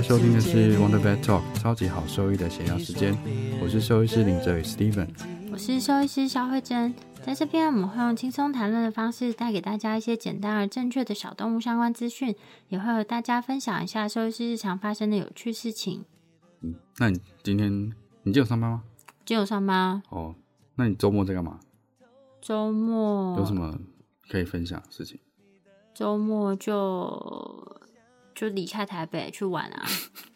在收听的是 Wonder Vet Talk 超级好兽医的闲聊时间，我是兽医师林哲宇 Steven，我是兽医师肖慧珍，在这边我们会用轻松谈论的方式带给大家一些简单而正确的小动物相关资讯，也会和大家分享一下兽医师日常发生的有趣事情。嗯，那你今天你今天有上班吗？今天有上班。哦，那你周末在干嘛？周末有什么可以分享的事情？周末就。就离开台北去玩啊！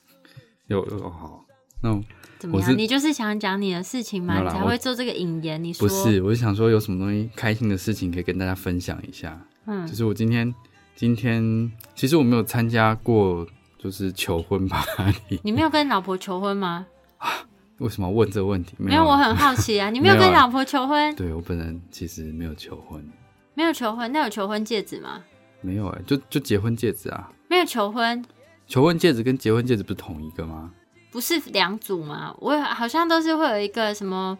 有有好，那怎么样？你就是想讲你的事情吗？你才会做这个引言。你说不是？我是想说有什么东西开心的事情可以跟大家分享一下。嗯，就是我今天今天其实我没有参加过，就是求婚 party。你没有跟老婆求婚吗？啊？为什么问这个问题？没有，我很好奇啊。你没有跟老婆求婚？对我本人其实没有求婚。没有求婚？那有求婚戒指吗？没有哎，就就结婚戒指啊。没有求婚，求婚戒指跟结婚戒指不是同一个吗？不是两组吗？我好像都是会有一个什么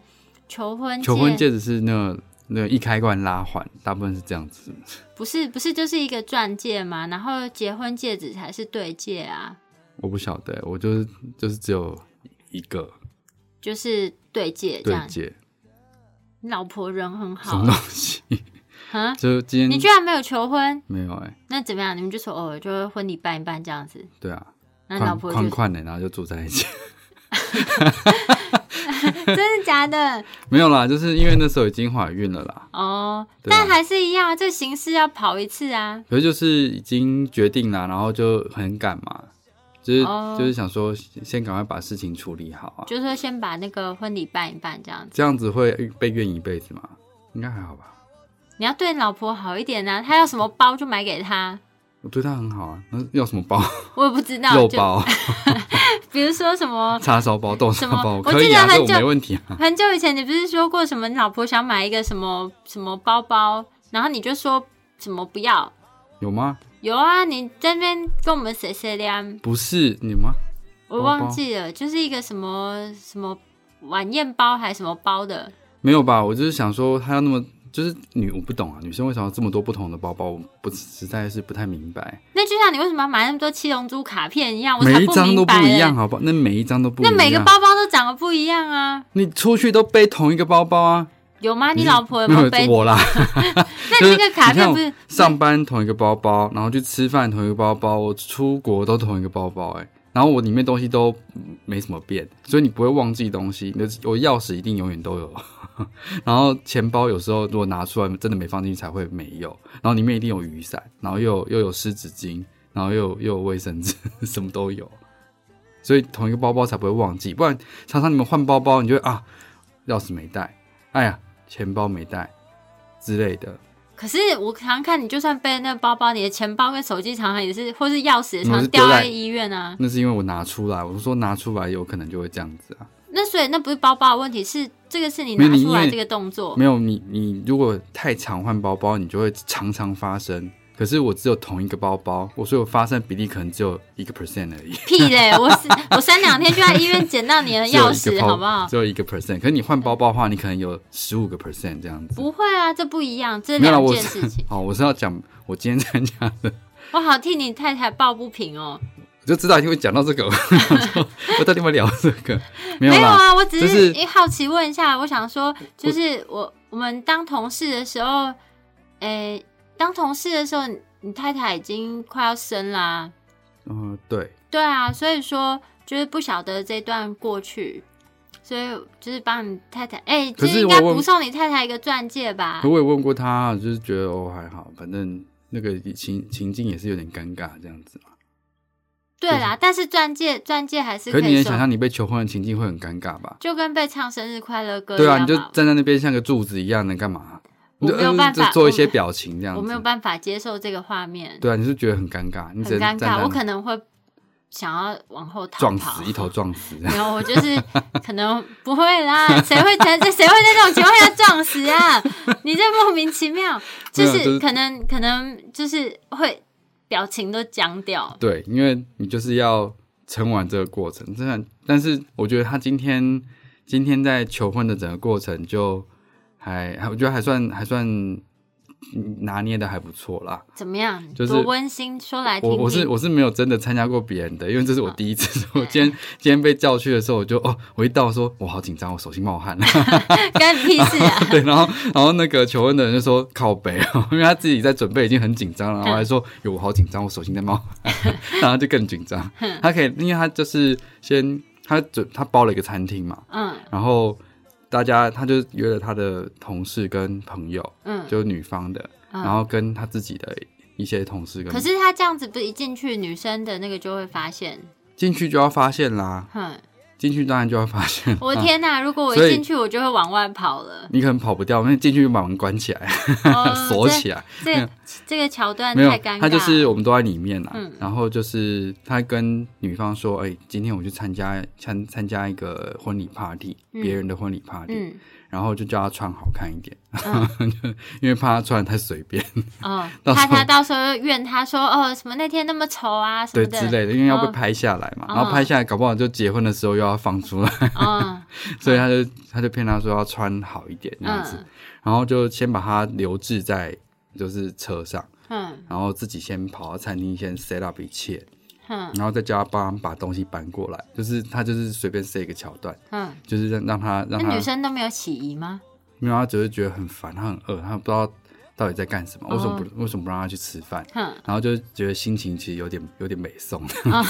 求婚求婚戒指是那那一开关拉环，大部分是这样子。不是不是，就是一个钻戒嘛，然后结婚戒指才是对戒啊。我不晓得，我就是就是只有一个，就是对戒对戒。老婆人很好，什么东西？啊！就今天你居然没有求婚？没有哎。那怎么样？你们就说哦，就婚礼办一办这样子。对啊。那老婆宽宽的，然后就住在一起。真的假的？没有啦，就是因为那时候已经怀孕了啦。哦。但还是一样，这形式要跑一次啊。可是就是已经决定了，然后就很赶嘛，就是就是想说先赶快把事情处理好啊。就是说先把那个婚礼办一办这样子。这样子会被怨一辈子吗？应该还好吧。你要对老婆好一点啊！她要什么包就买给她。我对她很好啊，那要什么包？我也不知道。肉包，比如说什么 叉烧包、豆沙包，我记得很久没问题。很久以前你不是说过什么？你老婆想买一个什么什么包包，然后你就说什么不要？有吗？有啊！你这边跟我们谁谁聊？不是你吗？我忘记了，就是一个什么什么晚宴包还是什么包的？没有吧？我就是想说，他要那么。就是女我不懂啊，女生为什么这么多不同的包包？我不实在是不太明白。那就像你为什么要买那么多七龙珠卡片一样，我每一张都不一样，好不好？那每一张都不一样，那每个包包都长得不一样啊！你出去都背同一个包包啊？有吗？你老婆有没有背我啦？那你那个卡片不是 上班同一个包包，然后去吃饭同一个包包，我出国都同一个包包，哎。然后我里面东西都没什么变，所以你不会忘记东西。那我钥匙一定永远都有，然后钱包有时候如果拿出来真的没放进去才会没有。然后里面一定有雨伞，然后又又有湿纸巾，然后又又有卫生纸，什么都有。所以同一个包包才不会忘记，不然常常你们换包包，你就会啊，钥匙没带，哎呀，钱包没带之类的。可是我常常看你，就算背那个包包，你的钱包跟手机常常也是，或是钥匙也常常掉在医院啊。那是因为我拿出来，我是说拿出来有可能就会这样子啊。那所以那不是包包的问题，是这个是你拿出来这个动作。没有你，你如果太常换包包，你就会常常发生。可是我只有同一个包包，我所以我发生比例可能只有一个 percent 而已。屁嘞！我我三两天就在医院捡到你的钥匙，好不好？只有一个 percent。可是你换包包的话，你可能有十五个 percent 这样子。不会啊，这不一样，这两件事情。哦，我是要讲我今天参加的。我好替你太太抱不平哦。我就知道你会讲到这个，我到底要聊这个？没有啊，我只是好奇问一下。我想说，就是我我们当同事的时候，诶。当同事的时候，你太太已经快要生啦。嗯，对。对啊，所以说就是不晓得这段过去，所以就是帮你太太，哎，就是应该不送你太太一个钻戒吧？可我也问过他，就是觉得哦还好，反正那个情情境也是有点尴尬这样子嘛。对啦，但是钻戒钻戒还是可是你能想象你被求婚的情境会很尴尬吧？就跟被唱生日快乐歌对啊，你就站在那边像个柱子一样，能干嘛？我没有办法就做一些表情这样子。我没有办法接受这个画面，对啊，你是觉得很尴尬，你很尴尬，我可能会想要往后逃撞死，一头撞死。没有，我就是可能不会啦，谁会在这谁会在这种情况下撞死啊？你这莫名其妙，就是可能可能就是会表情都僵掉，对，因为你就是要撑完这个过程，真的。但是我觉得他今天今天在求婚的整个过程就还还，我觉得还算还算嗯拿捏的还不错啦。怎么样？就是多温馨，说来听听。我我是我是没有真的参加过别人的，因为这是我第一次。我今天今天被叫去的时候，我就哦，我一到说我好紧张，我手心冒汗。干你屁事啊！对，然后然后那个求婚的人就说靠北哦，因为他自己在准备已经很紧张了，然后还说有我好紧张，我手心在冒汗，然后就更紧张。他可以，因为他就是先他准他包了一个餐厅嘛，嗯然后大家他就约了他的同事跟朋友，嗯，就是女方的，嗯。然后跟他自己的一些同事跟可是他这样子不是一进去，女生的那个就会发现，进去就要发现啦，哼，进去当然就要发现。我的天哪！如果我一进去，我就会往外跑了。你可能跑不掉，因为进去就把门关起来，哦 锁起来。这这这个桥段太尴尬，，他就是我们都在里面啦。嗯然后就是他跟女方说：“哎、今天我去参加参参加一个婚礼 party，嗯别、人的婚礼 party，、嗯然后就叫他穿好看一点，嗯。因为怕他穿的太随便，怕他到时候又怨他说哦什么那天那么丑啊什对么的。之类的，因为要被哦拍下来嘛。哦。然后拍下来，搞不好就结婚的时候又要放出来，嗯 所以他就他就骗他说要穿好一点这样子，嗯。然后就先把他留置在就是车上，嗯。然后自己先跑到餐厅先 set up 一切。嗯。然后再叫他帮他把东西搬过来，就是他就是随便塞一个桥段，嗯，就是让让他让他那女，生都没有起疑吗？没有他只是觉得很烦，他很饿，他不知道到底在干什么，哦为什么不为什么不让他去吃饭？嗯，然后就觉得心情其实有点有点美送，哦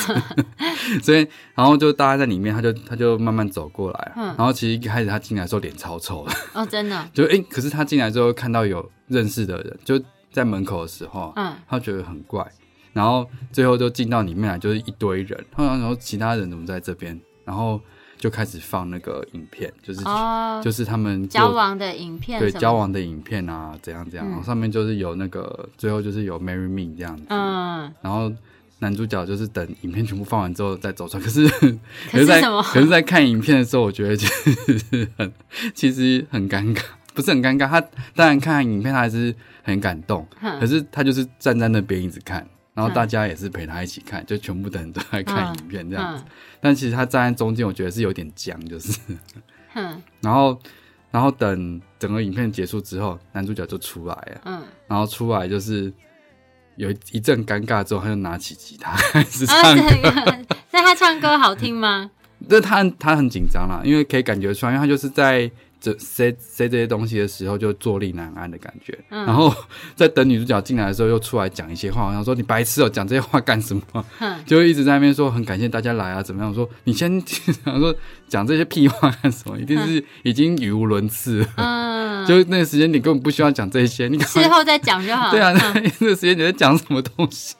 所以然后就大家在里面，他就他就慢慢走过来，嗯。然后其实一开始他进来的时候脸超臭的，哦真的，就诶，可是他进来之后看到有认识的人，就在门口的时候，嗯。他觉得很怪，然后最后就进到里面来，就是一堆人，他然后其他人怎么在这边，然后就开始放那个影片，就是、哦，就是他们交往的影片对交往的影片啊，怎样怎样，嗯。然后上面就是有那个最后就是有 marry me 这样子，嗯，然后男主角就是等影片全部放完之后再走出来，可是 可是什么？可是在看影片的时候，我觉得其实很其实很尴尬，不是很尴尬。他当然看影片，他还是很感动，可是他就是站在那边一直看，然后嗯大家也是陪他一起看，就全部的人都在看影片这样子。嗯但其实他站在中间，我觉得是有点僵，就是，哼然后然后等整个影片结束之后，男主角就出来了，嗯，然后出来就是。有一一阵尴尬之后，他就拿起吉他 开始唱啊，歌。这个，那他唱歌好听吗？那他他很紧张啦，因为可以感觉出来，因为他就是在这塞塞这些东西的时候就坐立难安的感觉。嗯然后在等女主角进来的时候，又出来讲一些话，好像说你白痴哦、讲这些话干什么？哼，就一直在那边说很感谢大家来啊，怎么样？我说你先 想说讲这些屁话干什么？一定是已经语无伦次了，嗯，就那个时间你根本不需要讲这些，你事后再讲就好。对啊，嗯那个时间你在讲什么东西？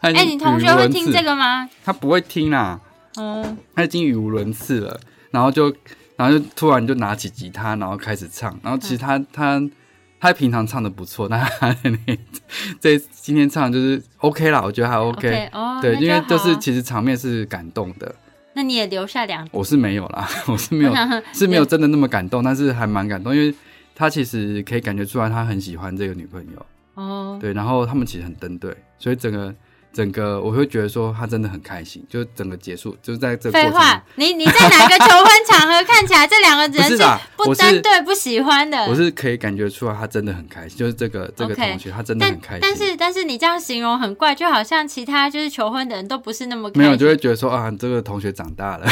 哎哎，你同学会听这？个吗？他不会听啦。哦，他已经语无伦次了，然后就，然后就突然就拿起吉他，然后开始唱，然后其实他、他他平常唱的不错，但他那 这今天唱就是 OK 啦，我觉得还 OK，, 哦，对，因为就是其实场面是感动的，那你也留下两，我是没有啦，我是没有 是没有真的那么感动，但是还蛮感动，因为他其实可以感觉出来他很喜欢这个女朋友，哦，对，然后他们其实很登对，所以整个。整个我会觉得说他真的很开心，就整个结束就是在这个过程中废话，你你在哪个求婚场合看起来这两个人是不针对不喜欢的？我是可以感觉出来，他真的很开心，就是这个这个同学，他真的很开心。但是但是你这样形容很怪，就好像其他就是求婚的人都不是那么开没有，就会觉得说啊，这个同学长大了，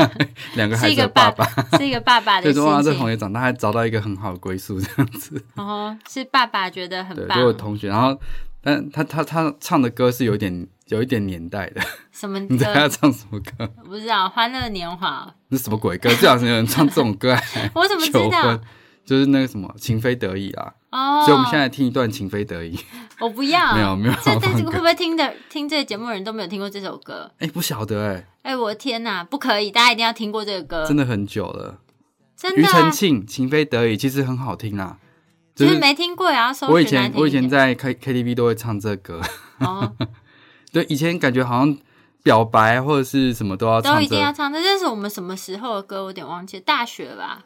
两个孩子是一个的爸爸，是一个爸爸的就说啊，这同学长大还找到一个很好的归宿，这样子。哦，是爸爸觉得很对，棒就，有同学，然后但他他他唱的歌是有点有一点年代的，什么 你知道他？唱什么歌？我不知道，《欢乐年华那什么鬼歌？最好是有人唱这种歌来》，我怎么知 求道婚？，就是那个什么情非得已啊，哦，所以我们现在听一段《情非得已》。我不要，没有没有这放歌但是会不会听的听这个节目的人都没有听过这首歌？哎、不晓得哎、哎、我的天哪，不可以，大家一定要听过这个歌，真的很久了。真的、庾澄啊，庆《情非得已》其实很好听啦，就就是是没听过也要搜我以前我以前在 K K T V 都会唱这歌。哦，对，以前感觉好像表白或者是什么都要唱都一定要唱。这这是我们什么时候的歌？我有点忘记，大学吧？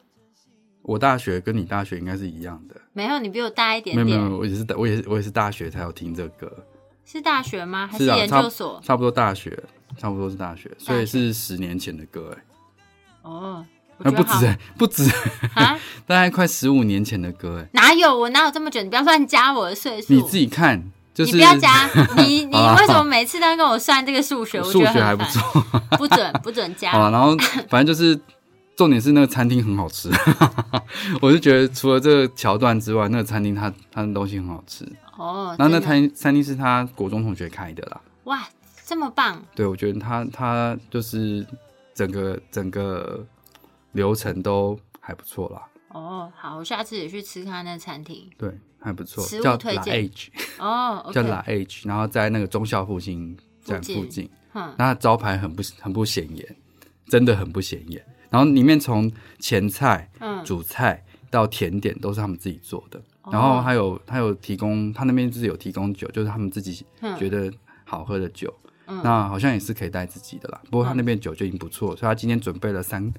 我大学跟你大学应该是一样的，没有，你比我大一点点。没有没有，我也是我也是我也是大学才有听这歌，是大学吗？还是啊，研究所？差不多大学，差不多是大学，所以是十年前的歌哎，哦，我那觉得好不止哎，不止，啊？大概快十五年前的歌哎，哪有我哪有这么久？你不要乱加我的岁数。你自己看，就是你不要加，你你为什么每次都要跟我算这个数学？我数学还不错，不准不准加。好了，然后反正就是重点是那个餐厅很好吃，我就觉得除了这个桥段之外，那个餐厅它它的东西很好吃。哦，然后那餐餐厅是他国中同学开的啦，哇，这么棒！对我觉得他他就是整个整个流程都还不错啦，哦，好，我下次也去吃看那餐厅。对，还不错食，物叫 La 推荐。哦 叫，OK，La H，然后在那个中校复兴站附近。那招牌很不很不显眼，真的很不显眼。然后里面从前菜、嗯，主菜到甜点都是他们自己做的，哦。然后还有还有提供，他那边就是有提供酒，就是他们自己嗯觉得好喝的酒，嗯。那好像也是可以带自己的啦。不过他那边酒就已经不错，所以他今天准备了三，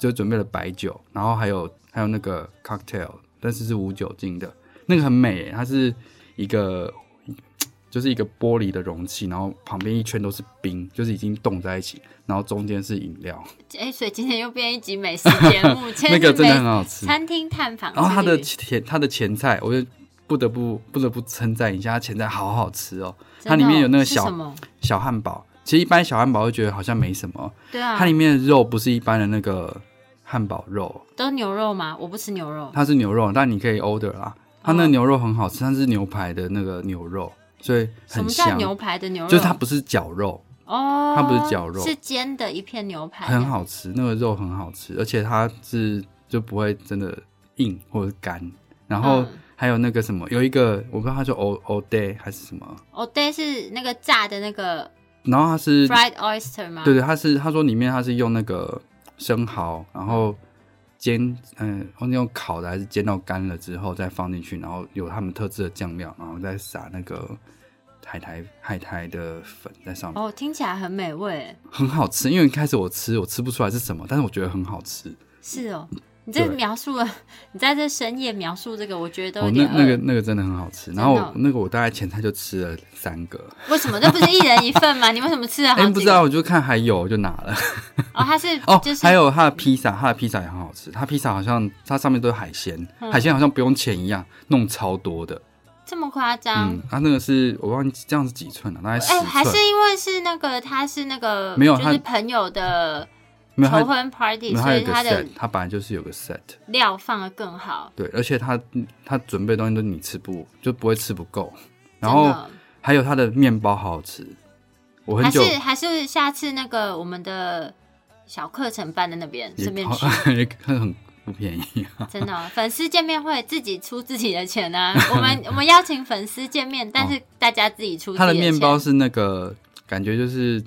就准备了白酒，然后还有还有那个 cocktail，但是是无酒精的，那个很美耶，它是一个。就是一个玻璃的容器，然后旁边一圈都是冰，就是已经冻在一起，然后中间是饮料，哎，所以今天又变一集美食节目，那个真的很好吃。餐厅探访。然后它的前它的前菜，我就不得不不得不称赞一下，它前菜好好吃哦。它里面有那个小？小汉堡，其实一般小汉堡会觉得好像没什么，对啊，它里面的肉不是一般的那个汉堡肉，都是牛肉吗？我不吃牛肉。它是牛肉，但你可以 order 啦。它那个牛肉很好吃，它是牛排的那个牛肉，所以什很香。么叫牛排的牛肉？就是它不是绞肉，哦，它不是绞肉是煎的一片牛排，很。好吃，那个肉很好吃，而且它是就不会真的硬或者干。然后嗯还有那个什么，有一个我不知道它叫 o o day 还是什么，哦，对，是那个炸的那个然后它是 fried oyster 吗？对对，它是他说里面它是用那个生蚝，然后煎，嗯、忘记用烤的还是煎到干了之后再放进去，然后有他们特制的酱料，然后再撒那个海苔海苔的粉在上面，哦，听起来很美味。很好吃。因为一开始我吃我吃不出来是什么，但是我觉得很好吃。是哦，你这描述了，你在这深夜描述这个，我觉得都哦有，点饿。那那个那个真的很好吃。然后那个我大概前菜就吃了三个，为什么？这不是一人一份吗？你为什么吃了好哎？不知道我就看还有我就拿了。哦，它是哦，就是还有它的披萨，它的披萨也很好吃。它披萨好像它上面都是海鲜，嗯海鲜好像不用钱一样，弄超多的。这么夸张嗯，？它那个是我忘记这样是几寸了，大概十哎、还是。因为是那个他是那个没有就是朋友的没有它求婚 party，所以他的它本来就是有个 set。料放的更好。对，而且它它准备的东西都你吃不就不会吃不够。然后还有它的面包好好吃，我很久还是还是下次那个我们的小课程办在那边，也顺便去。也很不便宜。真的哦、粉丝见面会自己出自己的钱啊！我们我们邀请粉丝见面，但是大家自己出自己它的钱。面包是那个感觉就是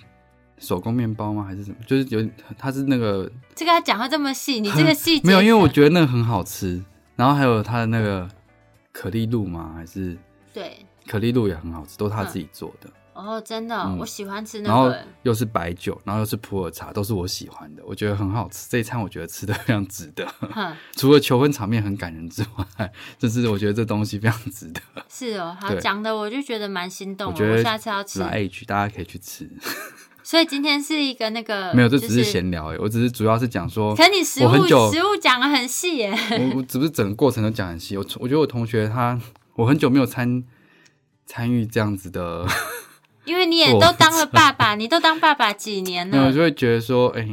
手工面包吗？还是什么？就是有它是那个这个他讲话这么细，你这个细节没有，因为我得觉得那个很好吃。然后还有它的那个可丽露吗？还是对可丽露也很好吃，都是他自己做的。哦，真的哦、嗯我喜欢吃那然后个。又是白酒，然后又是普洱茶，都是我喜欢的，我觉得很好吃。这一餐我觉得吃的非常值得，哼，除了求婚场面很感人之外，就是我觉得这东西非常值得。是哦，好对讲的我就觉得蛮心动的，我觉得下次要吃。来 H 大家可以去吃，所以今天是一个那个没有，这只是闲聊哎，我只是主要是讲说，可你食物食物讲的很细耶，我我只不是整个过程都讲很细。我我觉得我同学他，我很久没有参参与这样子的，因为你也都当了爸爸，你都当爸爸几年了我就了？会觉得说，哎、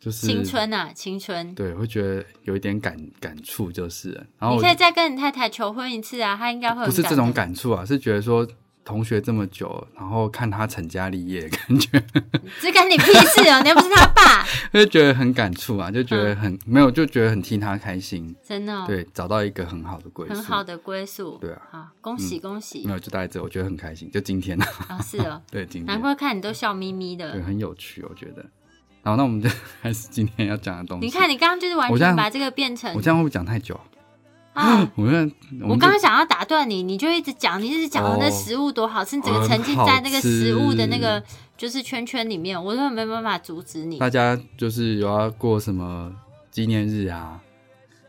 就是青春啊，青春！对，会觉得有一点感感触，就是，然后我你可以再跟你太太求婚一次啊，她应该会不是这种。感触啊，是觉得说同学这么久，然后看他成家立业，感觉这干你屁事哦！你又不是他爸，就觉得很感触啊，就觉得很、没有，就觉得很替他开心。真的、哦，对，找到一个很好的归宿。很好的归宿。对啊，好，恭喜恭喜没！有，就大概这，我觉得很开心。就今天啊，啊，是哦，对，今难天怪看你都笑眯眯的对的。很有趣，我觉得。好，那我们就开始今天要讲的东西。你看，你刚刚就是完全把这个变成我这样会不会讲太久？啊！我刚刚想要打断你，你就一直讲，你一直讲哦那食物多好吃，你整个很沉浸在那个食物的那个就是圈圈里面，我根本没办法阻止你。大家就是有要过什么纪念日啊，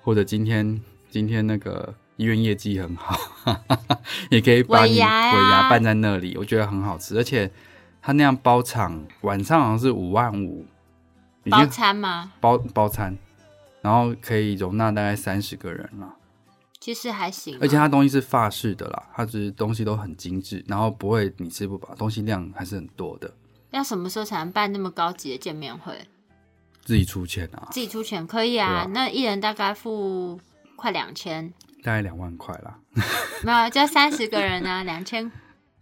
或者今天今天那个医院业绩很好，也可以把牙呀尾牙办在那里，我觉得很好吃，而且他那样包场，晚上好像是五万五，包餐吗？包包餐，然后可以容纳大概三十个人了，其实还行啊，而且它东西是法式的啦，它只是东西都很精致，然后不会你吃不饱，东西量还是很多的，要什么时候才能办那么高级的见面会？自己出钱啊，自己出钱可以啊，啊那一人大概付快两千，大概两万块啦，没有，就三十个人啊，两千，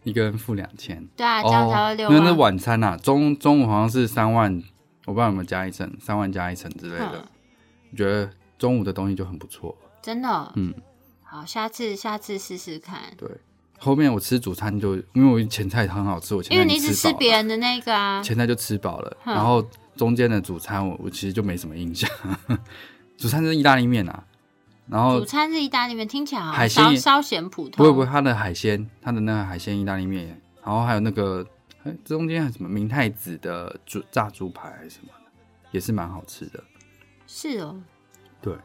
一个人付两千。对啊，这样才会六因为那。晚餐啊，中中午好像是三万，我不知道有没有加一层，三万加一层之类的。嗯我觉得中午的东西就很不错。真的哦，嗯，好，下次下次试试看，对。后面我吃主餐就，因为我前菜很好吃，我前菜因为你只已经吃别人的那个啊，前菜就吃饱了，嗯然后中间的主餐我我其实就没什么印象。主餐是意大利面啊，然后主餐是意大利面，听起来好海鲜也像稍稍显普通。不会不会，它的海鲜，它的那个海鲜意大利面，然后还有那个，中间还有什么明太子的猪炸猪排还是什么的，也是蛮好吃的。是哦，对，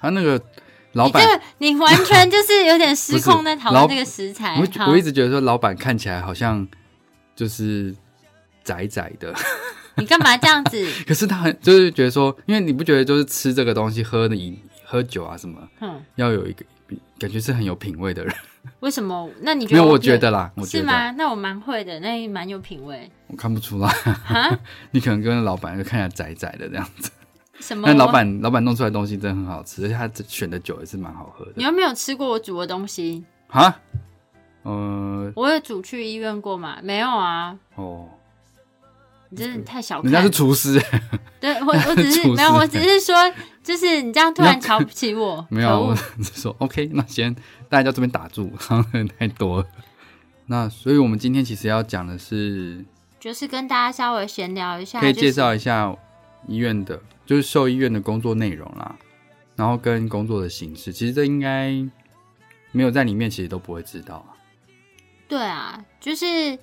它那个老板你完全 就是有点失控在讨论这个食材。我我一直觉得说老板看起来好像就是窄窄的，你干嘛这样子？可是他很就是觉得说，因为你不觉得就是吃这个东西喝的饮喝酒啊什么，嗯，要有一个感觉是很有品味的人。为什么？那你觉没有，得？我觉得啦，我觉得是吗？那我蛮会的，那蛮有品味。我看不出来，哈？你可能跟老板就看起来窄窄的这样子。什么？但老板老板弄出来的东西真的很好吃，而且他选的酒也是蛮好喝的。你有没有吃过我煮的东西？啊，呃，我有煮去医院过吗？没有啊，哦，你真的太小人家是。厨师，对我，我只是没有，我只是说，就是你这样突然瞧不起我，没有我是说 OK，那先大家在这边打住，太多了。那所以我们今天其实要讲的是，就是跟大家稍微闲聊一下，可以介绍一下医院的，就是兽医院的工作内容啦，然后跟工作的形式。其实这应该没有在里面，其实都不会知道啊。对啊，就是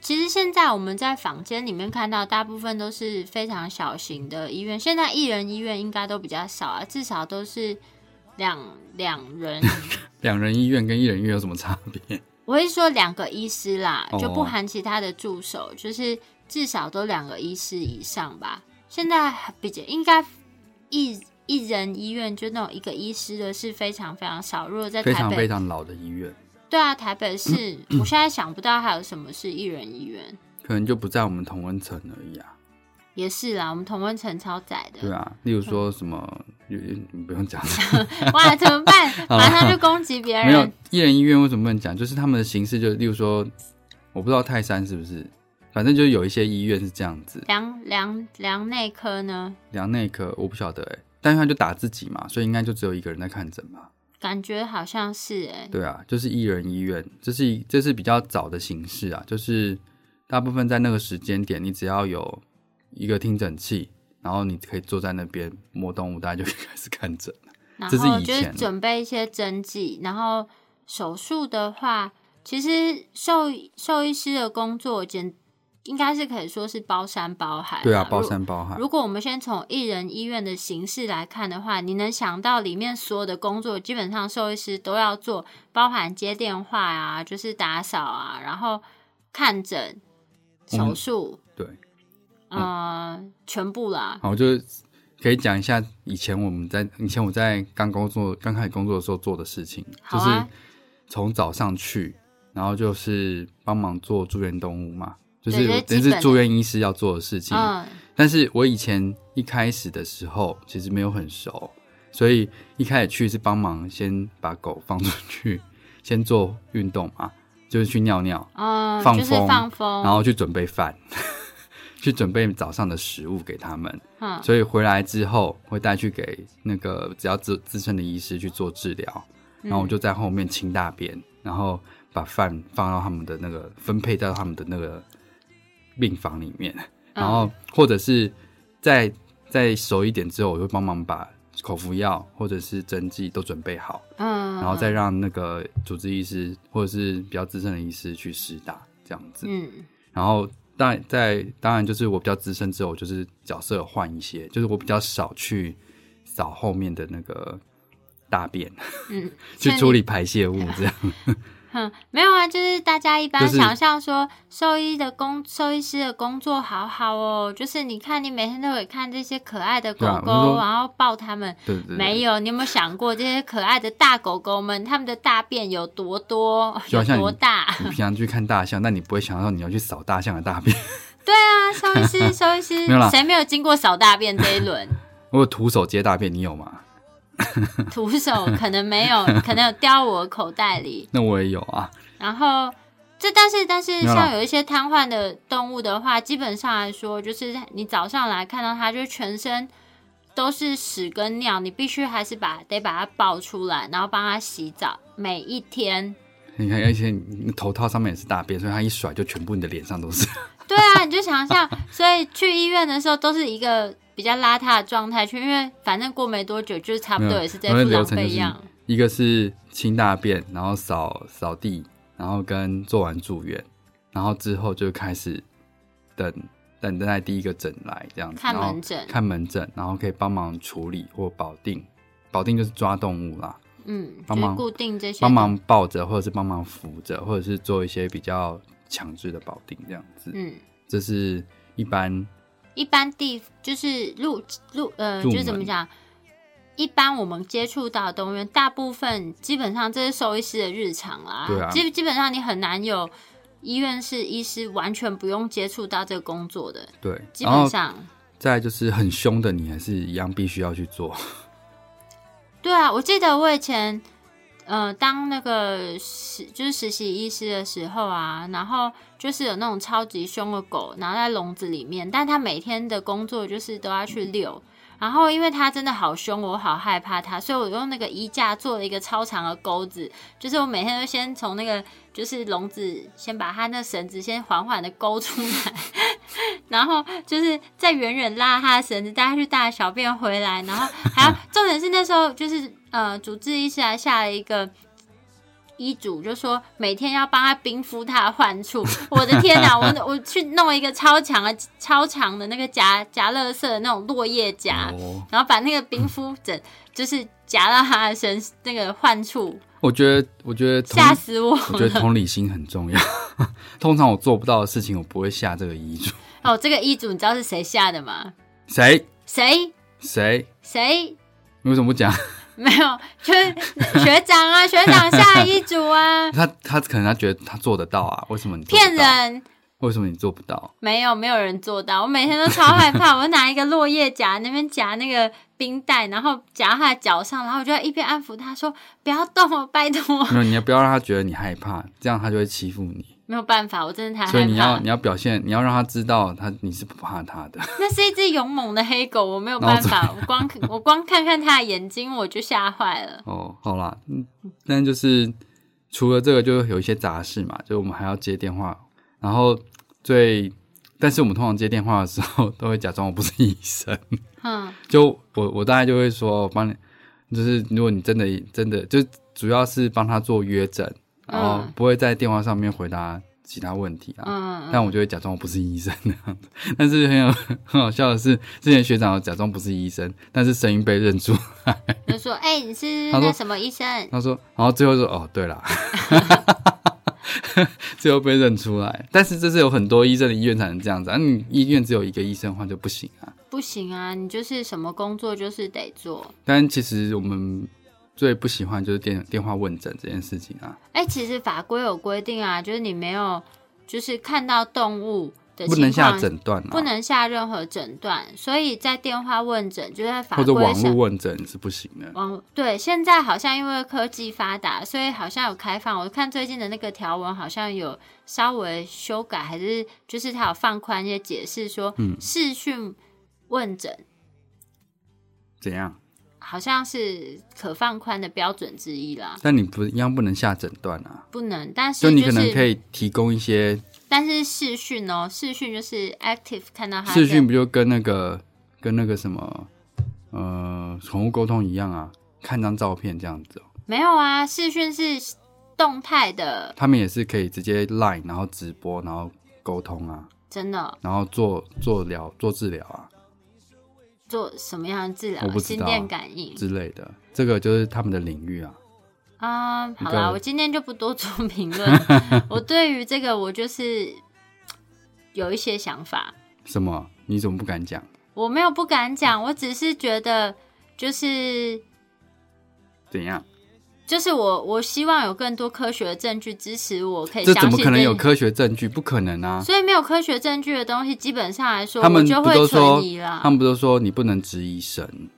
其实现在我们在房间里面看到，大部分都是非常小型的医院。现在一人医院应该都比较少啊，至少都是两两人。两人医院跟一人医院有什么差别？我会说两个医师啦，哦就不含其他的助手，就是至少都两个医师以上吧。现在比较应该一一人医院就那种一个医师的是非常非常少。如果在台北，非常老的医院，对啊，台北市，我现在想不到还有什么是一人医院。可能就不在我们同温层而已啊。也是啦，我们同温层超窄的。对啊，例如说什么，有你不用讲，哇，怎么办？马上就攻击别人没有人。一人医院为什么不能讲？就是他们的形式就，例如说，我不知道泰山是不是，反正就是有一些医院是这样子，量量量内科呢，量内科我不晓得哎，但是他就打自己嘛，所以应该就只有一个人在看诊吧？感觉好像是哎、对啊，就是一人医院，这是这是比较早的形式啊，就是大部分在那个时间点，你只要有一个听诊器，然后你可以坐在那边摸动物，大家就开始看诊了。然这是以后就是准备一些针剂，然后手术的。话，其实兽兽医师的工作简应该是可以说是包山包海啦。对啊，包山包海。如果我们先从一人医院的形式来看的话，你能想到里面所有的工作，基本上兽医师都要做，包含接电话啊，就是打扫啊，然后看诊、手术，对，呃，全部啦。好，就是可以讲一下以前我们在以前我在刚工作刚开始工作的时候做的事情，就是从早上去，然后就是帮忙做住院动物嘛，就是这是住院医师要做的事情。嗯，但是我以前一开始的时候其实没有很熟，所以一开始去是帮忙先把狗放出去，先做运动嘛，就是去尿尿，嗯，放就是风放风，然后去准备饭，去准备早上的食物给他们。嗯所以回来之后会带去给那个只要资资深的医师去做治疗，然后我就在后面清大便，然后把饭放到他们的那个分配到他们的那个病房里面，然后或者是再再熟一点之后，我会帮忙把口服药或者是针剂都准备好，嗯，然后再让那个主治医师或者是比较资深的医师去施打这样子。嗯然后当然在当然就是我比较资深之后，就是角色有换一些，就是我比较少去扫后面的那个大便，嗯，去处理排泄物这样。哼，没有啊，就是大家一般就是想象说，兽医的工，兽医师的工作好好哦，就是你看，你每天都会看这些可爱的狗狗，对啊我说然后抱它们。对对对，没有，你有没有想过这些可爱的大狗狗们，它们的大便有多多，有多大？你平常去看大象，但你不会想到你要去扫大象的大便。对啊，兽医师，兽医师没有啦，谁没有经过扫大便这一轮？我有徒手接大便，你有吗？徒手可能没有，可能有掉我口袋里。那我也有啊。然后这但是但是像有一些瘫痪的动物的话，基本上来说，就是你早上来看到它，就全身都是屎跟尿，你必须还是把得把它抱出来，然后帮它洗澡，每一天。你看，而且你头套上面也是大便，所以它一甩就全部你的脸上都是。对啊，你就想象，所以去医院的时候都是一个比较邋遢的状态去，因为反正过没多久就是差不多也是在我的付长流程就是费一样。一个是清大便，然后扫扫地，然后跟做完住院，然后之后就开始等等待第一个诊来这样子，看门诊看门诊，然后可以帮忙处理或保定，保定就是抓动物啦，嗯，就帮忙是固定这些帮忙抱着或者是帮忙扶着，或者是做一些比较强制的保定这样子，嗯。这是一般一般地就是入入呃，就是怎么讲？一般我们接触到的动物园，大部分基本上这是兽医师的日常啦。对啊基基本上你很难有医院是医师完全不用接触到这个工作的，对，基本上。再就是很凶的，你还是一样必须要去做。对啊，我记得我以前呃当那个实就是实习医师的时候啊，然后就是有那种超级凶的狗，然后在笼子里面，但它每天的工作就是都要去遛。然后，因为它真的好凶，我好害怕它，所以我用那个衣架做了一个超长的钩子，就是我每天都先从那个就是笼子，先把它那绳子先缓缓的勾出来，然后就是再远远拉它的绳子，带它去大小便回来，然后还要 重点是那时候就是呃，主治医师还下了一个。医嘱就说每天要帮他冰敷他的患处，我的天哪！我 我去弄一个超强的、超长的那个夹夹乐色的那种落叶夹，哦，然后把那个冰敷枕就是夹到他的身那个患处，我觉得，我觉得同吓死我我觉得！同理心很重要。通常我做不到的事情，我不会下这个医嘱。哦，这个医嘱你知道是谁下的吗？谁谁谁？谁？你为什么不讲？没有，就是学长啊，学长下一组啊，他他可能他觉得他做得到啊，为什么你骗？人！为什么你做不到？没有，没有人做到。我每天都超害怕，我拿一个落叶夹那边夹那个冰袋，然后夹他的脚上，然后我就要一边安抚他说：“不要动哦，拜托。没有，你也不要让他觉得你害怕，这样他就会欺负你。”没有办法，我真的太害怕。所以你要你要表现，你要让他知道他你是不怕他的。那是一只勇猛的黑狗，我没有办法，我光我光看看它的眼睛我就吓坏了。哦，好啦，嗯，但就是除了这个，就有一些杂事嘛，就我们还要接电话，然后最，但是我们通常接电话的时候都会假装我不是医生，嗯 就我我大概就会说，我帮你，就是如果你真的真的，就主要是帮他做约诊，然后嗯不会在电话上面回答其他问题啊。嗯，但我就会假装我不是医生那样子，但是很有很好笑的是，之前学长有假装不是医生，但是声音被认出，就说：“哎、你是那什么医生他说，然后最后说哦，对啦，最后被认出来。但是这是有很多医生的医院才能这样子，啊，你医院只有一个医生的话就不行啊。？”不行啊，你就是什么工作就是得做。但其实我们最不喜欢就是电电话问诊这件事情啊。哎、其实法规有规定啊，就是你没有，就是看到动物的不能下诊断、啊，不能下任何诊断，所以在电话问诊就在法或者网络。问诊是不行的。网对，现在好像因为科技发达，所以好像有开放。我看最近的那个条文好像有稍微修改，还是就是它有放宽一些解释，说嗯视讯问诊怎样？好像是可放宽的标准之一啦。但你不一样不能下诊断啊，不能，但是就你可能可以提供一些但是视讯哦，视讯就是 active 看到他的视讯，不就跟那个跟那个什么呃宠物沟通一样啊？看张照片这样子、哦，没有啊，视讯是动态的，他们也是可以直接 line 然后直播然后沟通啊，真的然后做做疗做治疗啊做什么样的治疗心电感应之类的，这个就是他们的领域啊。啊、好个啦，我今天就不多做评论。我对于这个，我就是有一些想法，什么？你怎么不敢讲？我没有不敢讲，我只是觉得就是怎样？就是我我希望有更多科学的证据支持我可以这相信怎么可能有科学证据？不可能啊！所以没有科学证据的东西，基本上来说，他们就会存疑啦他。们不都说你不能质疑神？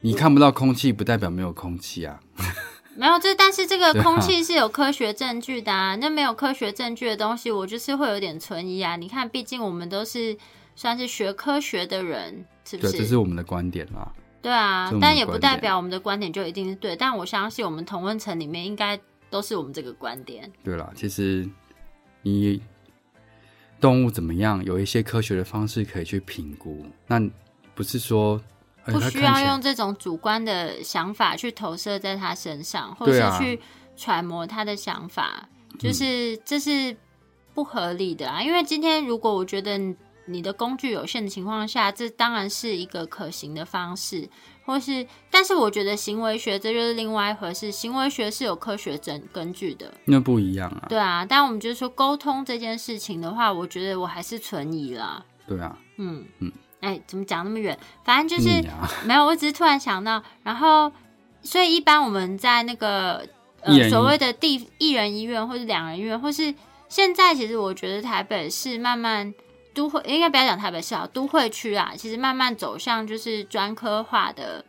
你看不到空气，不代表没有空气啊！没有这，但是这个 空气是有科学证据的啊。那没有科学证据的东西，我就是会有点存疑啊。你看，毕竟我们都是算是学科学的人，是不对，是？这是我们的观点啦。对啊但也不代表我们的观点就一定是对。但我相信我们同温层里面应该都是我们这个观点。对啦，其实你动物怎么样，有一些科学的方式可以去评估。那不是说，哎不需要用这种主观的想法去投射在他身上，或是去揣摩他的想法，就是、这是不合理的啊。因为今天如果我觉得你你的工具有限的情况下，这当然是一个可行的方式，或是，但是我觉得行为学这就是另外一回事，行为学是有科学根根据的。那不一样啊。对啊，但我们就是说沟通这件事情的话，我觉得我还是存疑啦。对啊，嗯嗯，哎、怎么讲那么远？反正就是啊，没有，我只是突然想到，然后所以一般我们在那个所谓的地一人医院或是两人医院，或是现在其实我觉得台北是慢慢都会应该不要讲台北市啊，都会区啊，其实慢慢走向就是专科化的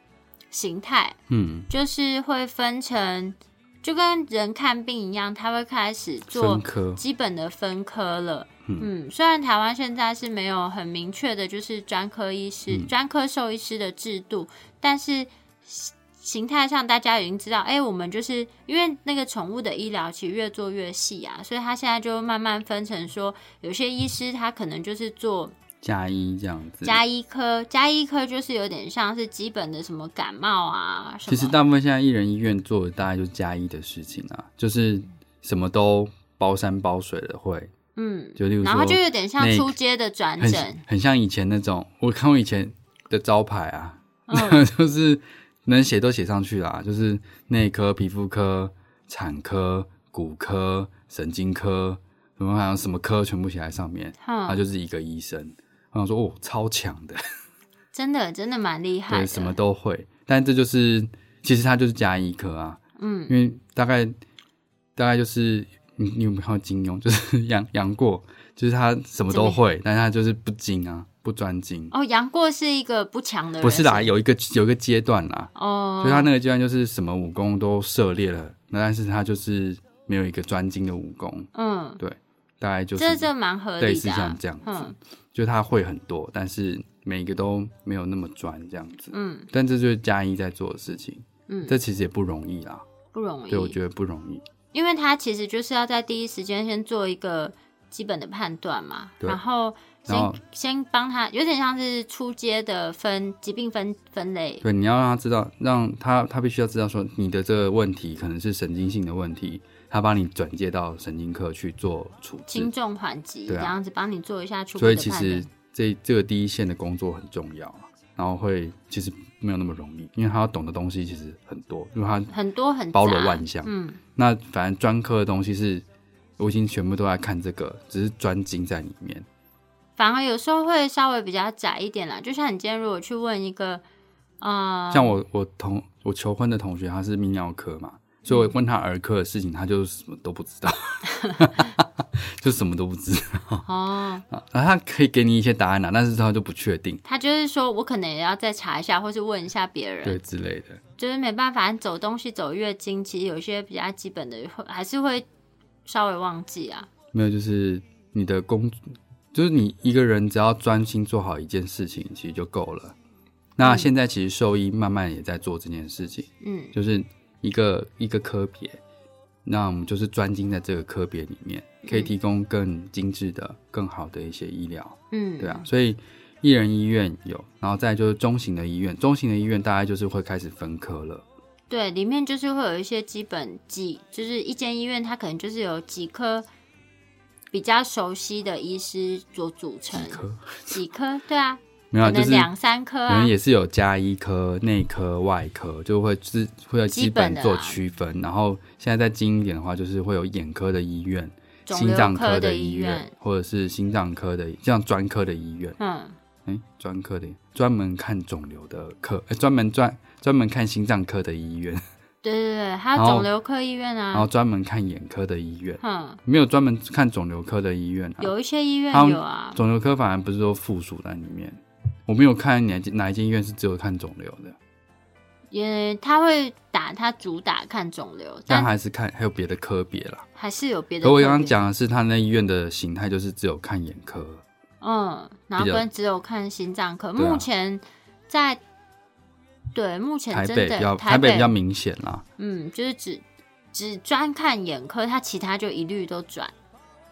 形态，嗯，就是会分成就跟人看病一样，他会开始做，基本的分科了。嗯，虽然台湾现在是没有很明确的，就是专科医师、嗯。专、科兽医师的制度，但是形形态上大家已经知道，哎、我们就是因为那个宠物的医疗其实越做越细啊，所以他现在就慢慢分成说，有些医师他可能就是做加医这样子。加医科，加医科就是有点像是基本的什么感冒啊，其实大部分现在一人医院做的大概就是加医的事情啊，就是什么都包山包水的会，嗯，就例如，然后就有点像出街的转很诊，很像以前那种，我看过以前的招牌啊，嗯 就是能写都写上去啦，就是内科、皮肤科、产科、骨科、神经科，什么好像什么科全部写在上面，他，就是一个医生。我想说，哦，超强的，真的真的蛮厉害的，对，什么都会。但这就是，其实他就是加医科啊，嗯。因为大概大概就是你你有没有看过金庸？就是杨杨过，就是他什么都会，但是他就是不精啊，不专精。哦，杨过是一个不强的人，不是啦，有一个有一个阶段啦，哦，所以他那个阶段就是什么武功都涉猎了，那但是他就是没有一个专精的武功，嗯，对大概就是这这蛮合类似理的、啊，像这样子，嗯。就他会很多，但是每一个都没有那么专这样子。嗯。但这就是嘉一在做的事情，嗯，这其实也不容易啦，不容易，对我觉得不容易。因为他其实就是要在第一时间先做一个基本的判断嘛，对。然后先然后先帮他，有点像是出街的分疾病分分类，对，你要让他知道，让他他必须要知道说你的这个问题可能是神经性的问题，他帮你转介到神经科去做处置轻。重缓急、这样子帮你做一下初步所以其实。这这个第一线的工作很重要啊，然后会其实没有那么容易，因为他要懂的东西其实很多，因为他很多很包罗万象嗯，那反正专科的东西是我已经全部都在看这个，只是专精在里面。反而有时候会稍微比较窄一点啦。就像你今天如果去问一个，呃，像我我同我求婚的同学，他是泌尿科嘛，所以我问他儿科的事情，他就什么都不知道，就什么都不知道 哦，啊。然后他可以给你一些答案啦，但是他就不确定，他就是说我可能也要再查一下，或是问一下别人，对之类的。就是没办法，走东西走月经，其实有一些比较基本的会还是会稍微忘记啊。没有，就是你的工，就是你一个人只要专心做好一件事情，其实就够了。那现在其实兽医慢慢也在做这件事情，嗯就是一个一个科别，那我们就是专精在这个科别里面，可以提供更精致的、更好的一些医疗，嗯，对啊。所以一人医院有，然后再就是中型的医院，中型的医院大概就是会开始分科了，对，里面就是会有一些基本几，就是一间医院它可能就是有几科比较熟悉的医师所组成，科几科，对啊，没有啊，就是两三科啊可能，也是有加医科、内科、外科，就会是会有基本做区分。然后现在再精一点的话，就是会有眼科的医院、心脏科的医院，，或者是心脏科的这样专科的医院。嗯，哎，专科的专门看肿瘤的科，哎，专门专专门看心脏科的医院，对对对，还有肿瘤科医院啊然后啊，专门看眼科的医院，嗯，没有专门看肿瘤科的医院啊。有一些医院有啊，肿瘤科反而不是说附属在里面。我没有看哪哪一间医院是只有看肿瘤的，也他会打他主打看肿瘤，但但还是看还有别的科别啦。还是有别的我刚刚讲的是，他那医院的形态就是只有看眼科，嗯，然后跟只有看心脏科，目前在对目前真台北比较台北比较明显啦。嗯，就是只只专看眼科，他其他就一律都转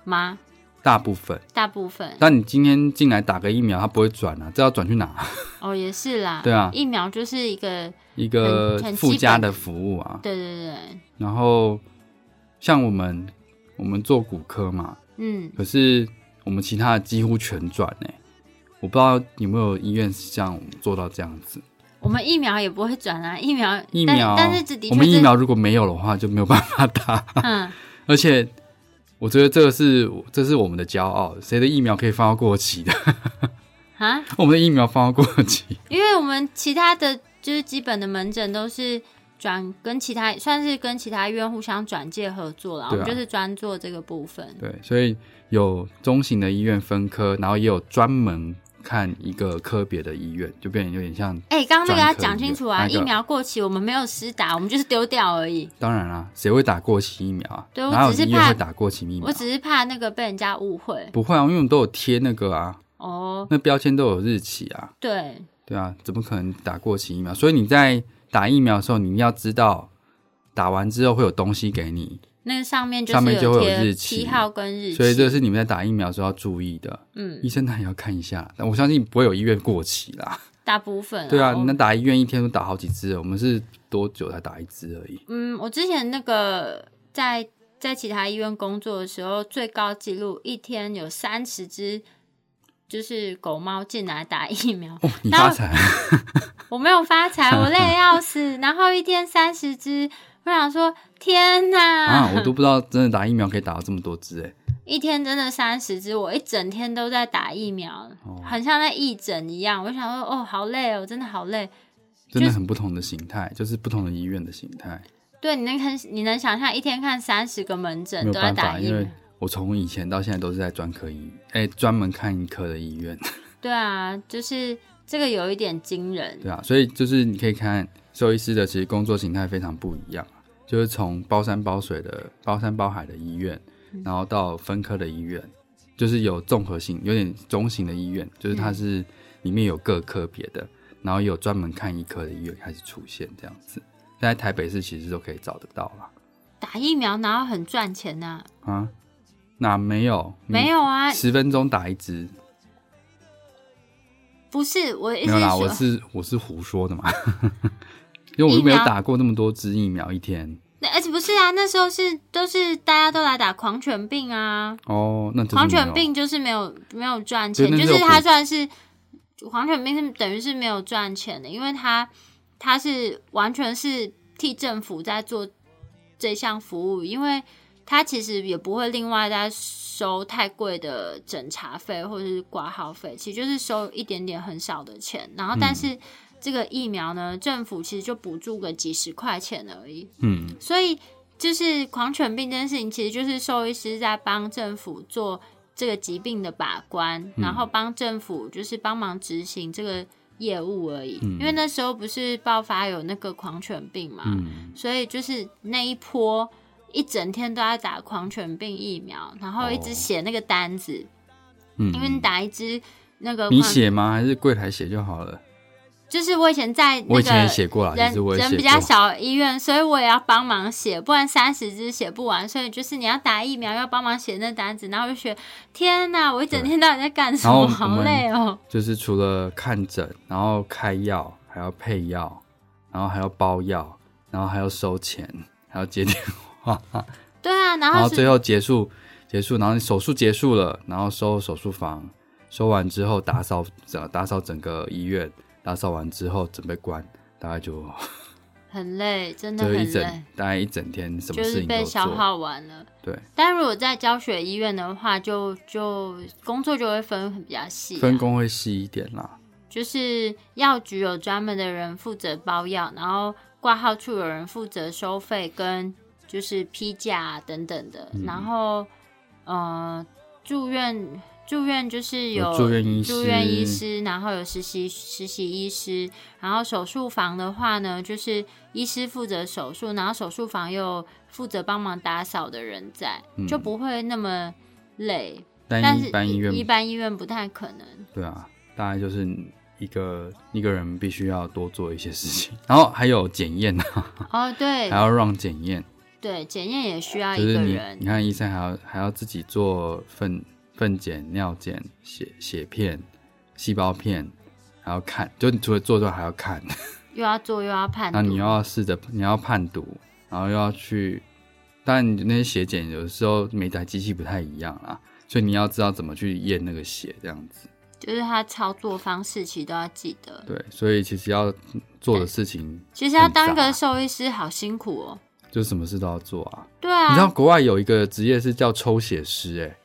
吗？大部分，大部分但你今天进来打个疫苗，他不会转啊，这要转去哪？哦，也是啦。对啊疫苗就是一个，一个附加的服务啊。对对对，然后像我们我们做骨科嘛，嗯，可是我们其他的几乎全转呢、我不知道有没有医院是像我们做到这样子。我们疫苗也不会转啊，疫苗疫苗，但但是这的确我们疫苗如果没有的话，就没有办法打。嗯，而且我觉得这个是这是我们的骄傲，谁的疫苗可以放到过期的？啊，我们的疫苗放到过期，因为我们其他的就是基本的门诊都是转跟其他算是跟其他医院互相转介合作啦，我对啊们就是专做这个部分。对，所以有中型的医院分科，然后也有专门看一个科别的医院，就变成有点像。哎、刚刚那个要讲清楚啊！那个疫苗过期，我们没有施打，我们就是丢掉而已。当然啦，谁会打过期疫苗啊？对我只是怕打过期疫苗我？只是怕那个被人家误会不会啊，因为我们都有贴那个啊，哦。那标签都有日期啊，对，对啊，怎么可能打过期疫苗？所以你在打疫苗的时候，你要知道打完之后会有东西给你，那个上面就上面就会有贴日期批号跟日期，所以这是你们在打疫苗的时候要注意的。嗯，医生他也要看一下，但我相信不会有医院过期啦。大部分对啊，我那打医院一天都打好几支，我们是多久才打一支而已？嗯，我之前那个在在其他医院工作的时候，最高纪录一天有三十只，就是狗猫进来打疫苗。哦，你发财，我没有发财，我累得要死。然后一天三十只，我想说天哪！啊！我都不知道真的打疫苗可以打到这么多支哎。一天真的三十只，我一整天都在打疫苗，哦很像在义诊一样。我想说，哦，好累哦，真的好累。真的很不同的形态，就是不同的医院的形态，对，你能看，你能想象一天看三十个门诊都在打疫苗因为？我从以前到现在都是在专科医，哎、专门看一科的医院，对啊，就是这个有一点惊人。对啊，所以就是你可以看兽医师的其实工作形态非常不一样，就是从包山包水的包山包海的医院，然后到分科的医院，就是有综合性，有点中型的医院，就是它是里面有各科别的，然后有专门看医科的医院开始出现这样子。在台北市其实都可以找得到啦。打疫苗哪有很赚钱呐、啊，哪没有？没有啊，十分钟打一支，不是我意没有啦，我是我是胡说的嘛，因为我都没有打过那么多支疫苗一天。那而且不是啊，那时候是都是大家都来打狂犬病啊，哦，那狂犬病就是没有没有赚钱，就是是它算是狂犬病是等于是没有赚钱的，因为它它是完全是替政府在做这项服务，因为它其实也不会另外再收太贵的诊查费或者是挂号费，其实就是收一点点很少的钱，然后但是这个疫苗呢，政府其实就补助个几十块钱而已，嗯，所以就是狂犬病这件事情，其实就是兽医师在帮政府做这个疾病的把关，然后帮政府就是帮忙执行这个业务而已。因为那时候不是爆发有那个狂犬病嘛，嗯，所以就是那一波一整天都在打狂犬病疫苗，然后一直写那个单子，嗯。因为你打一支那个你写吗？还是柜台写就好了？就是我以前在那我以前也个写过啦，其人人比较。小的医院，所以我也要帮忙写，不然三十支写不完。所以就是你要打疫苗，要帮忙写那单子，然后我就觉得天哪，我一整天到底在干什么？好累哦。就是除了看诊，然后开药，还要配药，然后还要包药，然后还要收钱，还要接电话，对啊，然然后然后最后结束结束，然后你手术结束了，然后收手术房，收完之后打扫整打扫整个医院，打扫完之后准备关，大概就很累，真的就一整很累，大概一整天什么就是事情都被消做。耗完了。对，但如果在教学医院的话，就就工作就会分比较细、啊，分工会细一点啦。就是药局有专门的人负责包药，然后挂号处有人负责收费跟就是批假、啊、等等的，嗯然后呃住院住院就是有有住院医师住院医师，然后有实习实习医师，然后手术房的话呢，就是医师负责手术，然后手术房又负责帮忙打扫的人在，就不会那么累。但但是一般医院一般医院不太可能。对啊，大概就是一个一个人必须要多做一些事情，然后还有检验啊，哦，对还要让检验，对，检验也需要一个人你。看医生还要还要自己做粪粪检、尿检、血血片、细胞片，还要看，就你除了做之外还要看，又要做又要判读，然后你又要试着你要判读，然后又要去，但那些血检有的时候每台机器不太一样啦，所以你要知道怎么去验那个血这样子。就是他操作方式其实都要记得。对，所以其实要做的事情其实要当一个兽医师好辛苦哦。就什么事都要做啊。对啊，你知道国外有一个职业是叫抽血师、欸，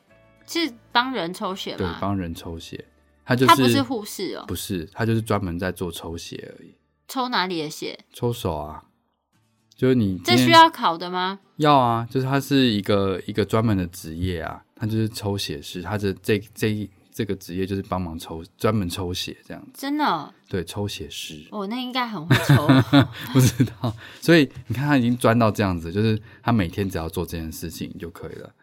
是帮人抽血吗对，吗？帮人抽血，他就是他不是护士哦，不是，他就是专门在做抽血而已，抽哪里的血？抽手啊，就是你这需要考的吗？要啊，就是他是一个一个专门的职业啊，他就是抽血师，他的这这这个职业就是帮忙抽专门抽血这样子，真的哦，对，抽血师哦，那应该很会抽。不知道，所以你看他已经钻到这样子，就是他每天只要做这件事情就可以了。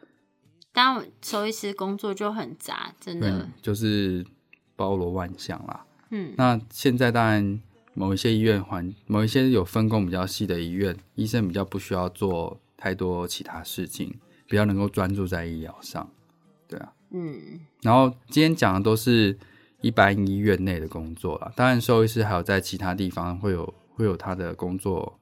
当兽医师工作就很杂，真对的。，就是包罗万象啦。嗯，那现在当然某一些医院环，某一些有分工比较细的医院，医生比较不需要做太多其他事情，比较能够专注在医疗上。对啊，嗯，然后今天讲的都是一般医院内的工作啦，当然兽医师还有在其他地方会有会有他的工作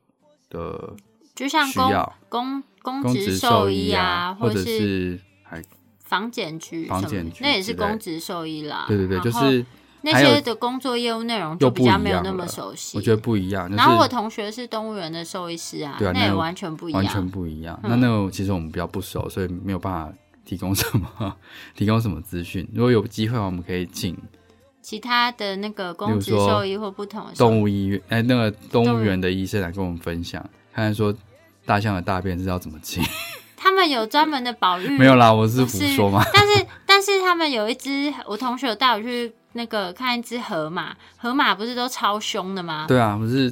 的就像公需要，公公职兽医医啊，或者是还房检局什么的，房检局那也是公职兽医啦。对对对，就是那些的工作业务内容就比不较没有那么熟悉。我觉得不一样，就是然后我同学是动物园的兽医师啊，对啊那也完全不一样。完全不一样。嗯那那个其实我们比较不熟，所以没有办法提供什么 提供什么资讯。如果有机会，我们可以请其他的那个公职兽医或不同的动物医院哎那个动物园的医生来跟我们分享，看看说大象的大便是要怎么清。他们有专门的保育，没有啦，我是胡说嘛。但是但是他们有一只，我同学有带我去那个看一只河马，河马不是都超凶的吗？对啊，不是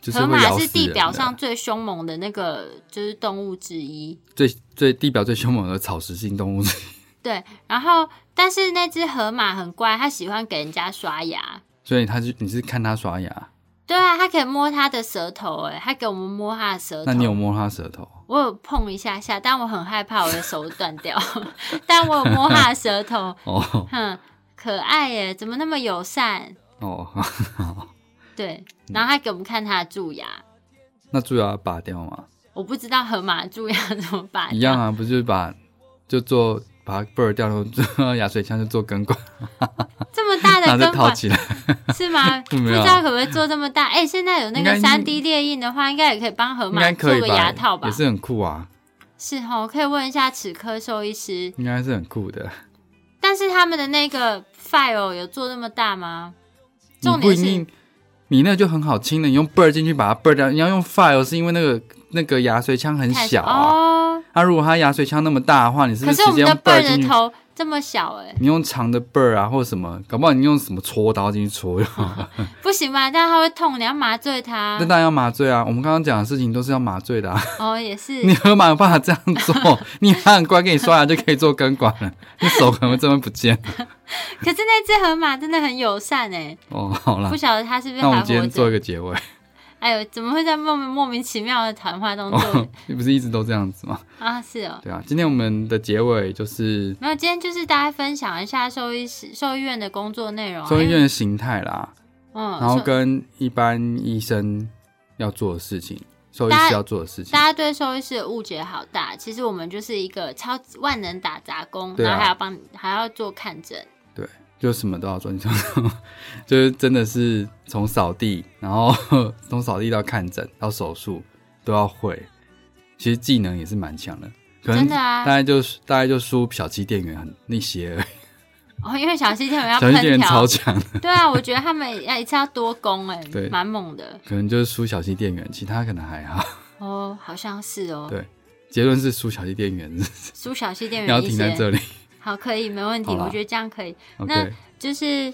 就是河马是地表上最凶猛的那个就是动物之一。最最地表最凶猛的草食性动物之一。对，然后但是那只河马很乖，它喜欢给人家刷牙。所以它是你是看它刷牙，对啊，他可以摸他的舌头，哎，他给我们摸他的舌头。那你有摸他舌头？我有碰一下下，但我很害怕我的手断掉。但我有摸他的舌头，哦哼，可爱耶，怎么那么友善？哦，对，然后他给我们看他的蛀牙，那蛀牙拔掉吗？我不知道河马蛀牙怎么办。一样啊，不就是把就做把它 bird 掉，然后做牙水枪就做根管，这么大的根管套起来。是吗？不知道可不可以做这么大？哎、现在有那个三 D 列印的话，应该也可以帮河马做个？牙套吧也？是很酷啊，是哦，可以问一下齿科兽医师。应该是很酷的。但是他们的那个 file 有做那么大吗？你重点是你那个就很好清的，你用 bird 进去把它 bird 掉，你要用 file 是因为那个那个牙髓腔很小啊。哦。那、如果它牙髓腔那么大的话，你是不是直接用去？的头这么小哎、你用长的 bird 啊，或者什么，搞不好你用什么戳刀进去戳就好了。不行吧？这样它会痛，你要麻醉它那。当然要麻醉啊！我们刚刚讲的事情都是要麻醉的啊。哦，也是。你河马有办法这样做？你还很乖，给你刷牙就可以做根管了，你手可能会真的不见。可是那只河马真的很友善哎、哦，好啦不，晓得它是不是那我们今天做一着？个结尾。哎呦，怎么会在莫莫名其妙的谈话当中 你不是一直都这样子吗？啊？是哦。对啊，今天我们的结尾就是没有，今天就是大家分享一下兽医师、兽医院的工作内容啊。兽医院的形态啦，嗯，然后跟一般医生要做的事情，兽医师要做的事情大。家对兽医师的误解好大，其实我们就是一个超级万能打杂工，啊然后还要帮还要做看诊。对，就什么都要做，你 说就是真的是从扫地，然后 从扫地到看诊到手术都要会，其实技能也是蛮强的。可能真的啊大概就是大概就输小气店员很那些而已，哦，因为小七店员要 小七店员超，强，对啊，我觉得他们要一次要多攻哎、对蛮猛的可能就是输小气店员，其他可能还好。哦，好像是哦。对结论是输小气店员，输小七店员要停在这里。好，可以，没问题，我觉得这样可以。那就是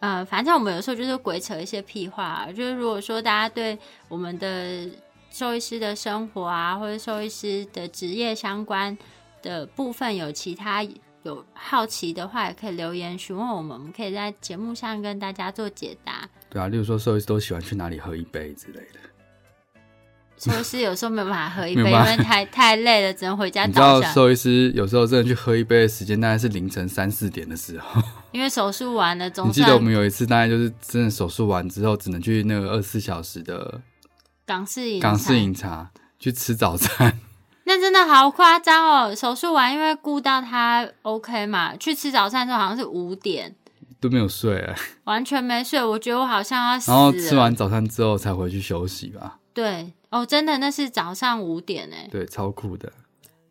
呃，反正我们有时候就是鬼扯一些屁话啊、就是如果说大家对我们的兽医师的生活啊，或者兽医师的职业相关的部分有其他有好奇的话，也可以留言询问我们，我们可以在节目上跟大家做解答。对啊，例如说兽医师都喜欢去哪里喝一杯之类的。兽医师有时候没有办法喝一杯，因为太太累了，只能回家你知道。兽医师有时候真的去喝一杯的时间，大概是凌晨三四点的时候。因为手术完了，总你记得我们有一次，大概就是真的手术完之后，只能去那个二十四小时的港式饮港式饮茶去吃早餐。那真的好夸张哦！手术完，因为顾到他 OK 嘛，去吃早餐的时候好像是五点，都没有睡、欸，完全没睡。我觉得我好像要死然后。吃完早餐之后才回去休息吧。对哦，真的那是早上五点哎，对，超酷的。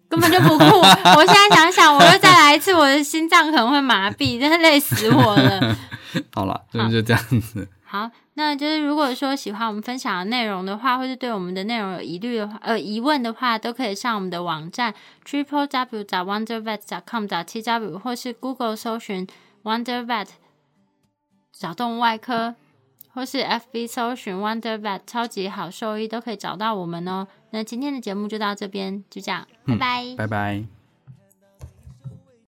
根本就不酷。我现在想想，我又再来一次，我的心脏可能会麻痹，真的累死我了。好了，那就这样子。好，那就是如果说喜欢我们分享的内容的话，或是对我们的内容有疑虑的话，呃，疑问的话，都可以上我们的网站 triple w 找 wondervet com 找 t w 或是 Google 搜寻 wondervet 小动物外科，或是 FB 搜寻 wondervet 超级好兽医，都可以找到我们哦。那今天的节目就到这边，就这样，拜拜。拜拜。